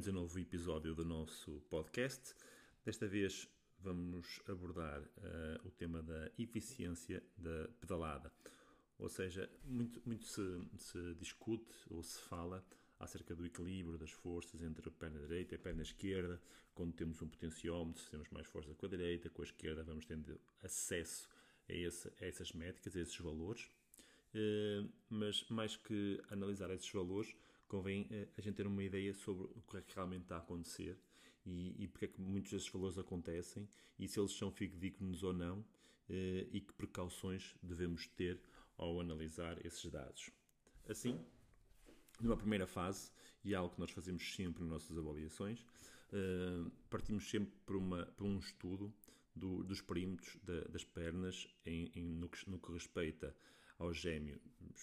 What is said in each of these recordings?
bem-vindos a um novo episódio do nosso podcast. Desta vez vamos abordar uh, o tema da eficiência da pedalada. Ou seja, muito, muito se, se, discute ou se fala acerca do equilíbrio das forças entre a perna direita e a perna esquerda. Quando temos um potenciómetro, se temos mais força com a direita, com a esquerda vamos tendo acesso a, esse, a essas métricas, a esses valores. Uh, mas mais que analisar esses valores, convém uh, a gente ter uma ideia sobre o que é que realmente está a acontecer e, e porque é que muitos desses valores acontecem e se eles são fidedignos ou não uh, e que precauções devemos ter ao analisar esses dados. Assim, numa primeira fase, e é algo que nós fazemos sempre nas nossas avaliações, partimos sempre por, uma, por um estudo do, dos perímetros da, das pernas em, em, no, que, no, que, respeita aos gêmeos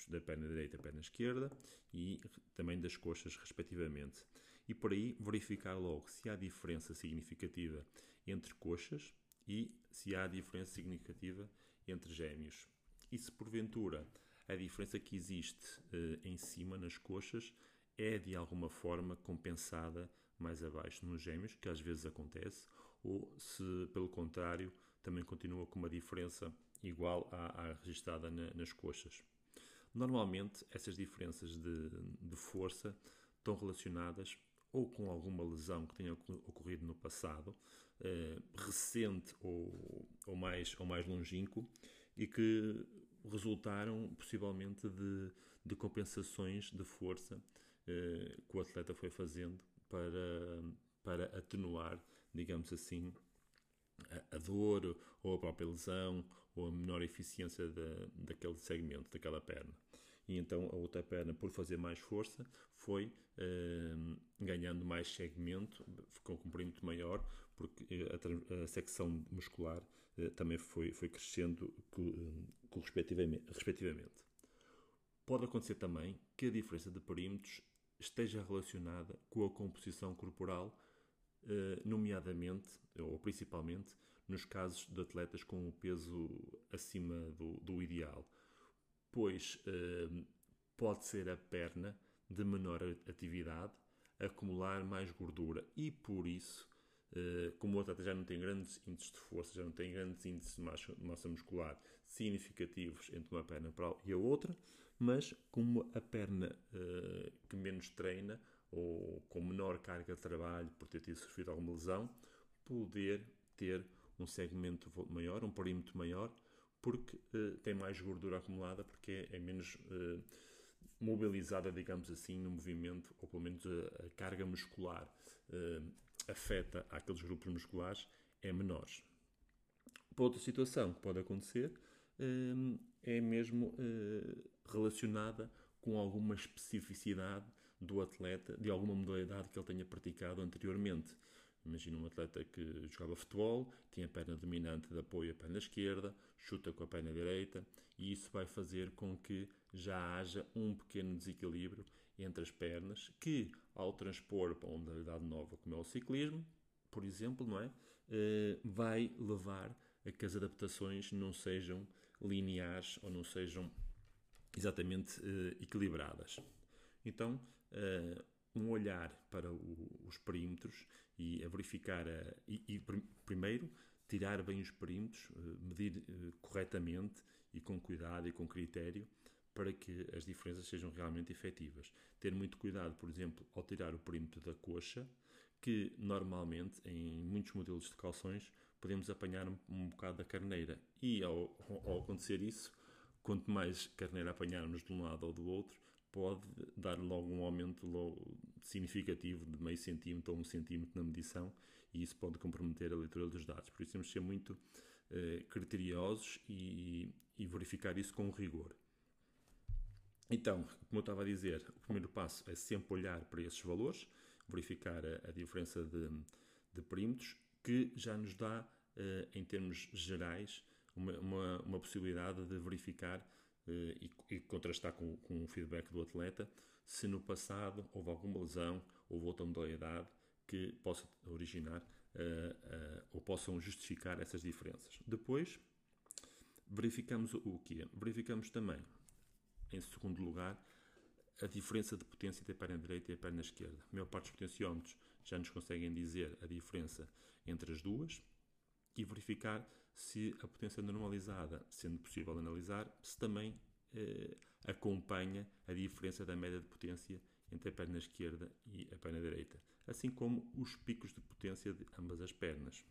da perna direita e perna esquerda e também das coxas, respectivamente. E por aí verificar logo se há diferença significativa entre coxas e se há diferença significativa entre gêmeos. E se porventura a diferença que existe eh, em cima nas coxas é de alguma forma compensada mais abaixo nos gêmeos, que às vezes acontece, ou se pelo contrário também continua com uma diferença igual à, à registrada na, nas coxas. Normalmente essas diferenças de, de força estão relacionadas ou com alguma lesão que tenha ocorrido no passado, eh, recente ou, ou, mais, ou mais longínquo, e que resultaram possivelmente de, de compensações de força eh, que o atleta foi fazendo para, para atenuar, digamos assim, dor ou a própria lesão ou a menor eficiência da, daquele segmento, daquela perna. E então a outra perna, por fazer mais força, foi eh, ganhando mais segmento, com um perímetro maior, porque a, a secção muscular eh, também foi, foi crescendo co, respectivamente, respectivamente. Pode acontecer também que a diferença de perímetros esteja relacionada com a composição corporal, eh, nomeadamente ou principalmente nos casos de atletas com o peso acima do, do ideal, pois eh, pode ser a perna de menor atividade acumular mais gordura e por isso eh, como o atleta já não tem grandes índices de força, já não tem grandes índices de massa, muscular significativos entre uma perna e a outra, mas como a perna que menos treina ou com menor carga de trabalho por ter tido sofrido alguma lesão, poder ter um segmento maior, um perímetro maior, porque uh, tem mais gordura acumulada, porque é, é menos uh, mobilizada, digamos assim, no movimento, ou pelo menos a, a carga muscular uh, afeta aqueles grupos musculares é menor. Outra situação que pode acontecer é mesmo relacionada com alguma especificidade do atleta, de alguma modalidade que ele tenha praticado anteriormente. Imagina um atleta que jogava futebol, tinha a perna dominante de apoio à perna esquerda, chuta com a perna direita, e isso vai fazer com que já haja um pequeno desequilíbrio entre as pernas, que ao transpor para uma modalidade nova, como é o ciclismo, por exemplo, não é? Eh, vai levar a que as adaptações não sejam lineares ou não sejam exatamente eh, equilibradas. Então, eh, um olhar para o, os perímetros e a verificar, a, e, e, primeiro tirar bem os perímetros, eh, medir eh, corretamente e com cuidado e com critério para que as diferenças sejam realmente efetivas. Ter muito cuidado, por exemplo, ao tirar o perímetro da coxa, que normalmente em muitos modelos de calções podemos apanhar um, um bocado da carneira e ao, ao acontecer isso, quanto mais carneira apanharmos de um lado ou do outro, pode dar logo um aumento logo significativo de meio centímetro ou um centímetro na medição e isso pode comprometer a leitura dos dados. Por isso temos de ser muito eh, criteriosos e, e, verificar isso com rigor. Então, como eu estava a dizer, o primeiro passo é sempre olhar para esses valores, verificar a, a diferença de, de perímetros, que já nos dá, eh, em termos gerais, uma, uma, uma possibilidade de verificar e, e, contrastar com, com o feedback do atleta se no passado houve alguma lesão, houve outra modalidade que possa originar uh, uh, ou possam justificar essas diferenças. Depois, verificamos o que Verificamos também, em segundo lugar, a diferença de potência entre a perna direita e a perna esquerda. A maior parte dos potenciómetros já nos conseguem dizer a diferença entre as duas e verificar se a potência normalizada, sendo possível analisar, se também eh, acompanha a diferença da média de potência entre a perna esquerda e a perna direita, assim como os picos de potência de ambas as pernas.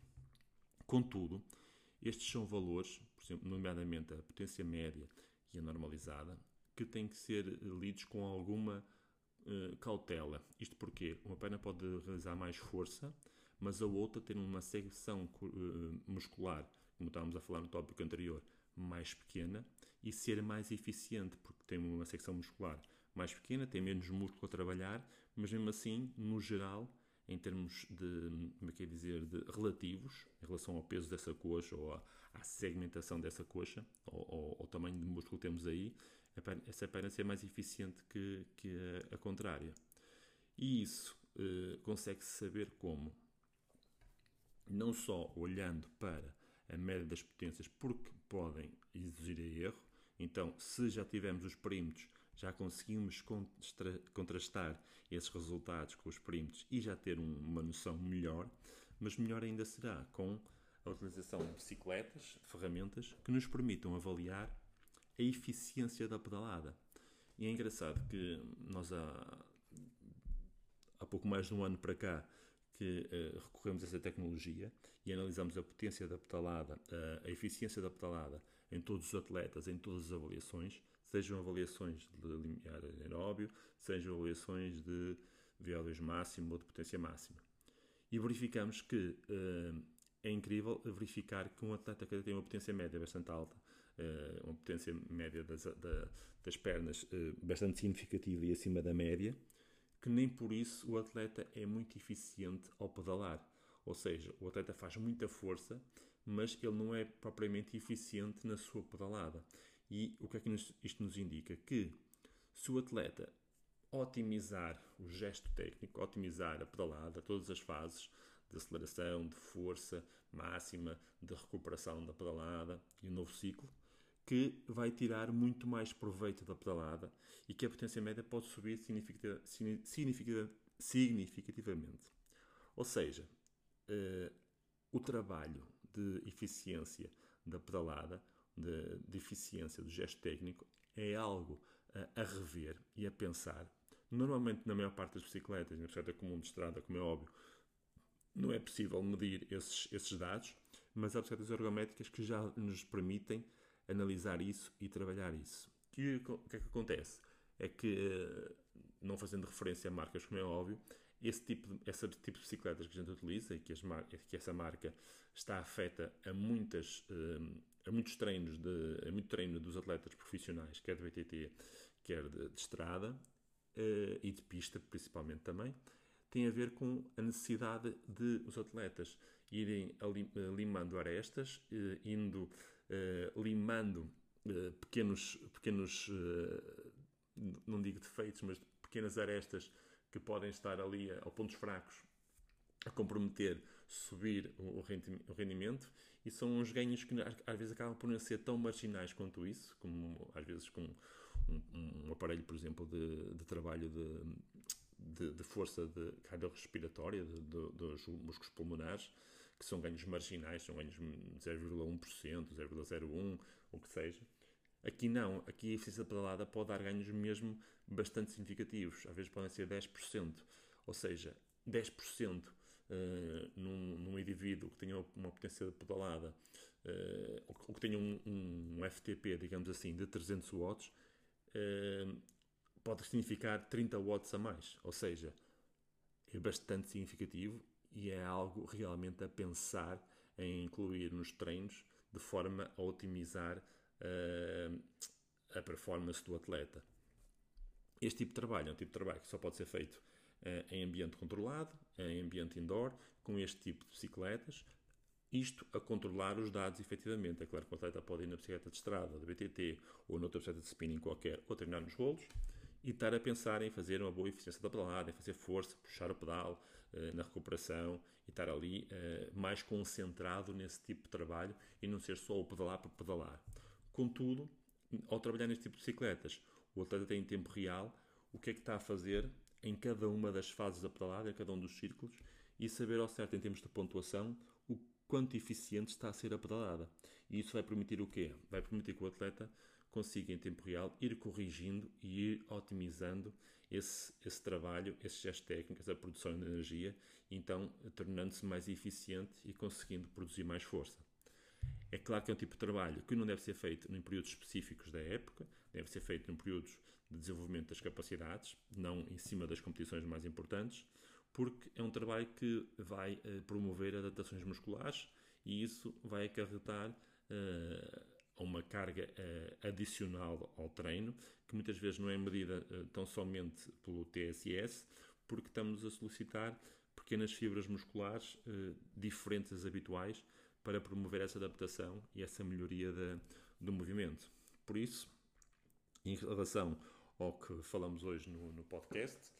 Contudo, estes são valores, por exemplo, nomeadamente a potência média e a normalizada, que têm que ser lidos com alguma uh, cautela. Isto porque uma perna pode realizar mais força, mas a outra ter uma secção uh, muscular, como estávamos a falar no tópico anterior, mais pequena e ser mais eficiente, porque tem uma secção muscular mais pequena, tem menos músculo a trabalhar, mas mesmo assim, no geral, em termos de, como é que é dizer, de relativos, em relação ao peso dessa coxa ou à, segmentação dessa coxa, ou ao tamanho de músculo que temos aí, essa perna ser mais eficiente que, que a, a contrária. E isso eh, consegue-se saber como? Não só olhando para a média das potências, porque podem exigir erro. Então, se já tivemos os perímetros já conseguimos contrastar esses resultados com os perímetros e já ter uma noção melhor, mas melhor ainda será com a utilização de bicicletas, ferramentas que nos permitam avaliar a eficiência da pedalada. E é engraçado que nós há, há pouco mais de um ano para cá que uh, recorremos a essa tecnologia e analisamos a potência da pedalada, uh, a eficiência da pedalada em todos os atletas, em todas as avaliações, sejam avaliações de limiar aeróbio, sejam avaliações de VO2 máximo ou de potência máxima. E verificamos que uh, é incrível verificar que um atleta que tem uma potência média bastante alta, uma potência média das, da, das pernas bastante significativa e acima da média, que nem por isso o atleta é muito eficiente ao pedalar. Ou seja, o atleta faz muita força, mas ele não é propriamente eficiente na sua pedalada. E o que é que isto nos indica? Que se o atleta otimizar o gesto técnico, otimizar a pedalada, todas as fases de aceleração, de força máxima, de recuperação da pedalada e o novo ciclo, que vai tirar muito mais proveito da pedalada e que a potência média pode subir significativamente. Ou seja, uh, o trabalho de eficiência da pedalada de, eficiência do gesto técnico é algo a, a, rever e a pensar. Normalmente, na maior parte das bicicletas, na bicicleta comum de estrada, como é óbvio, não é possível medir esses, esses dados, mas há bicicletas ergométricas que já nos permitem analisar isso e trabalhar isso. O que é que acontece? É que, não fazendo referência a marcas, como é óbvio, esse tipo de, esse tipo de bicicletas que a gente utiliza e que, as, que essa marca está afeta a muitas hum, a muitos treinos de a muito treino dos atletas profissionais, quer de BTT, quer de, de estrada uh, e de pista principalmente também, tem a ver com a necessidade de os atletas irem eh, limando arestas, uh, indo uh, limando pequenos, pequenos não digo defeitos, mas pequenas arestas que podem estar ali a, pontos fracos a comprometer subir o rendimento. E são uns ganhos que às vezes acabam por não ser tão marginais quanto isso, como às vezes com um, um aparelho, por exemplo, de, de trabalho de, de, de, força de cardiorrespiratória dos músculos pulmonares, que são ganhos marginais, são ganhos 0,1%, 0,01%, o que seja. Aqui não, aqui a eficiência pedalada pode dar ganhos mesmo bastante significativos, às vezes podem ser 10%, ou seja, 10% uh, num, num, indivíduo que tenha uma potência pedalada uh, ou que tenha um, um, FTP, digamos assim, de 300 watts, uh, pode significar 30 watts a mais. Ou seja, é bastante significativo e é algo realmente a pensar em incluir nos treinos de forma a otimizar uh, a performance do atleta. Este tipo de trabalho é um tipo de trabalho que só pode ser feito uh, em ambiente controlado, em ambiente indoor, com este tipo de bicicletas, isto a controlar os dados efetivamente. É claro que o atleta pode ir na bicicleta de estrada, de BTT ou noutra bicicleta de spinning qualquer, ou treinar nos rolos e estar a pensar em fazer uma boa eficiência da pedalada, em fazer força, puxar o pedal uh, na recuperação e estar ali uh, mais concentrado nesse tipo de trabalho e não ser só o pedalar por pedalar. Contudo, ao trabalhar neste tipo de bicicletas, o atleta tem em tempo real o que é que está a fazer em cada uma das fases da pedalada, em cada um dos círculos, e saber ao certo, em termos de pontuação, o quanto eficiente está a ser a pedalada. E isso vai permitir o quê? Vai permitir que o atleta consiga, em tempo real, ir corrigindo e ir otimizando esse, esse trabalho, esses gestos técnicos, a produção de energia, então tornando-se mais eficiente e conseguindo produzir mais força. É claro que é um tipo de trabalho que não deve ser feito em períodos específicos da época, deve ser feito em períodos de desenvolvimento das capacidades, não em cima das competições mais importantes, porque é um trabalho que vai uh, promover adaptações musculares e isso vai acarretar uh, uma carga uh, adicional ao treino, que muitas vezes não é medida tão somente pelo TSS, porque estamos a solicitar pequenas fibras musculares diferentes das habituais para promover essa adaptação e essa melhoria do movimento. Por isso, em relação ao que falamos hoje no, no podcast,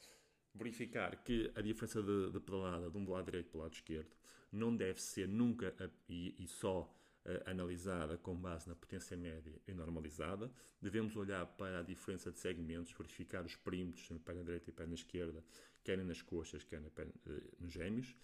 verificar que a diferença de, de, pedalada de um lado direito para o lado esquerdo não deve ser nunca a, e, e, só uh, analisada com base na potência média e normalizada. Devemos olhar para a diferença de segmentos, verificar os perímetros na perna direita e perna esquerda, quer nas coxas, quer na perna, uh, nos gêmeos,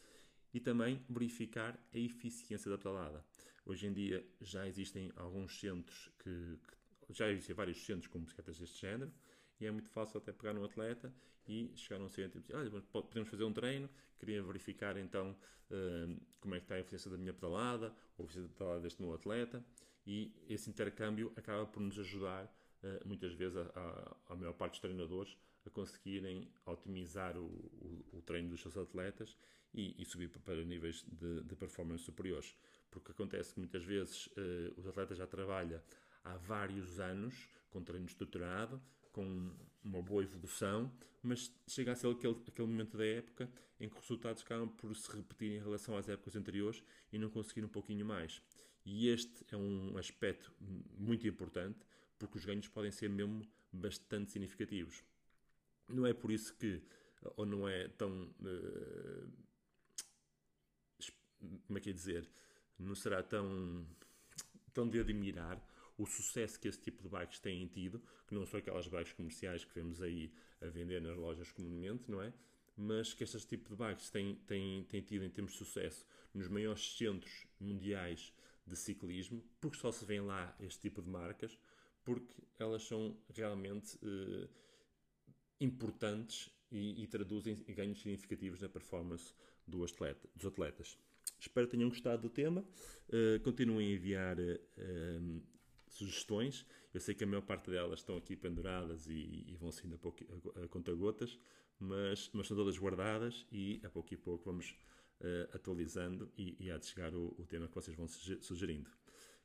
e também verificar a eficiência da pedalada. Hoje em dia já existem alguns centros que, que já existem vários centros com bicicletas deste género, e é muito fácil até pegar um atleta e chegar a um centro e dizer, olha, podemos fazer um treino, queria verificar então uh, como é que está a eficiência da minha pedalada, ou a eficiência da pedalada deste meu atleta, e esse intercâmbio acaba por nos ajudar, uh, muitas vezes, a, a, maior parte dos treinadores a conseguirem otimizar o, o, o treino dos seus atletas e, e subir para níveis de, de, performance superiores. Porque acontece que muitas vezes uh, os atletas já trabalham há vários anos com treino estruturado, com uma boa evolução, mas chega a ser aquele, aquele momento da época em que os resultados acabam por se repetir em relação às épocas anteriores e não conseguir um pouquinho mais. E este é um aspecto muito importante, porque os ganhos podem ser mesmo bastante significativos. Não é por isso que, ou não é tão. Uh, como é que é dizer? Não será tão, tão de admirar o sucesso que esse tipo de bikes têm tido, que não são aquelas bikes comerciais que vemos aí a vender nas lojas comumente, não é? Mas que este tipo de bikes têm, têm, têm tido em termos de sucesso nos maiores centros mundiais de ciclismo, porque só se vê lá este tipo de marcas, porque elas são realmente eh, importantes e, e, traduzem ganhos significativos na performance do atleta, dos atletas. Espero que tenham gostado do tema. Uh, continuem a enviar uh, sugestões. Eu sei que a maior parte delas estão aqui penduradas e, e vão sendo a, pouco, a, a conta-gotas, mas, mas estão todas guardadas e a pouco e pouco vamos uh, atualizando e, e há de chegar o, o, tema que vocês vão sugerindo.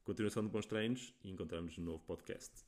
Continuação de bons treinos e encontramos no novo podcast.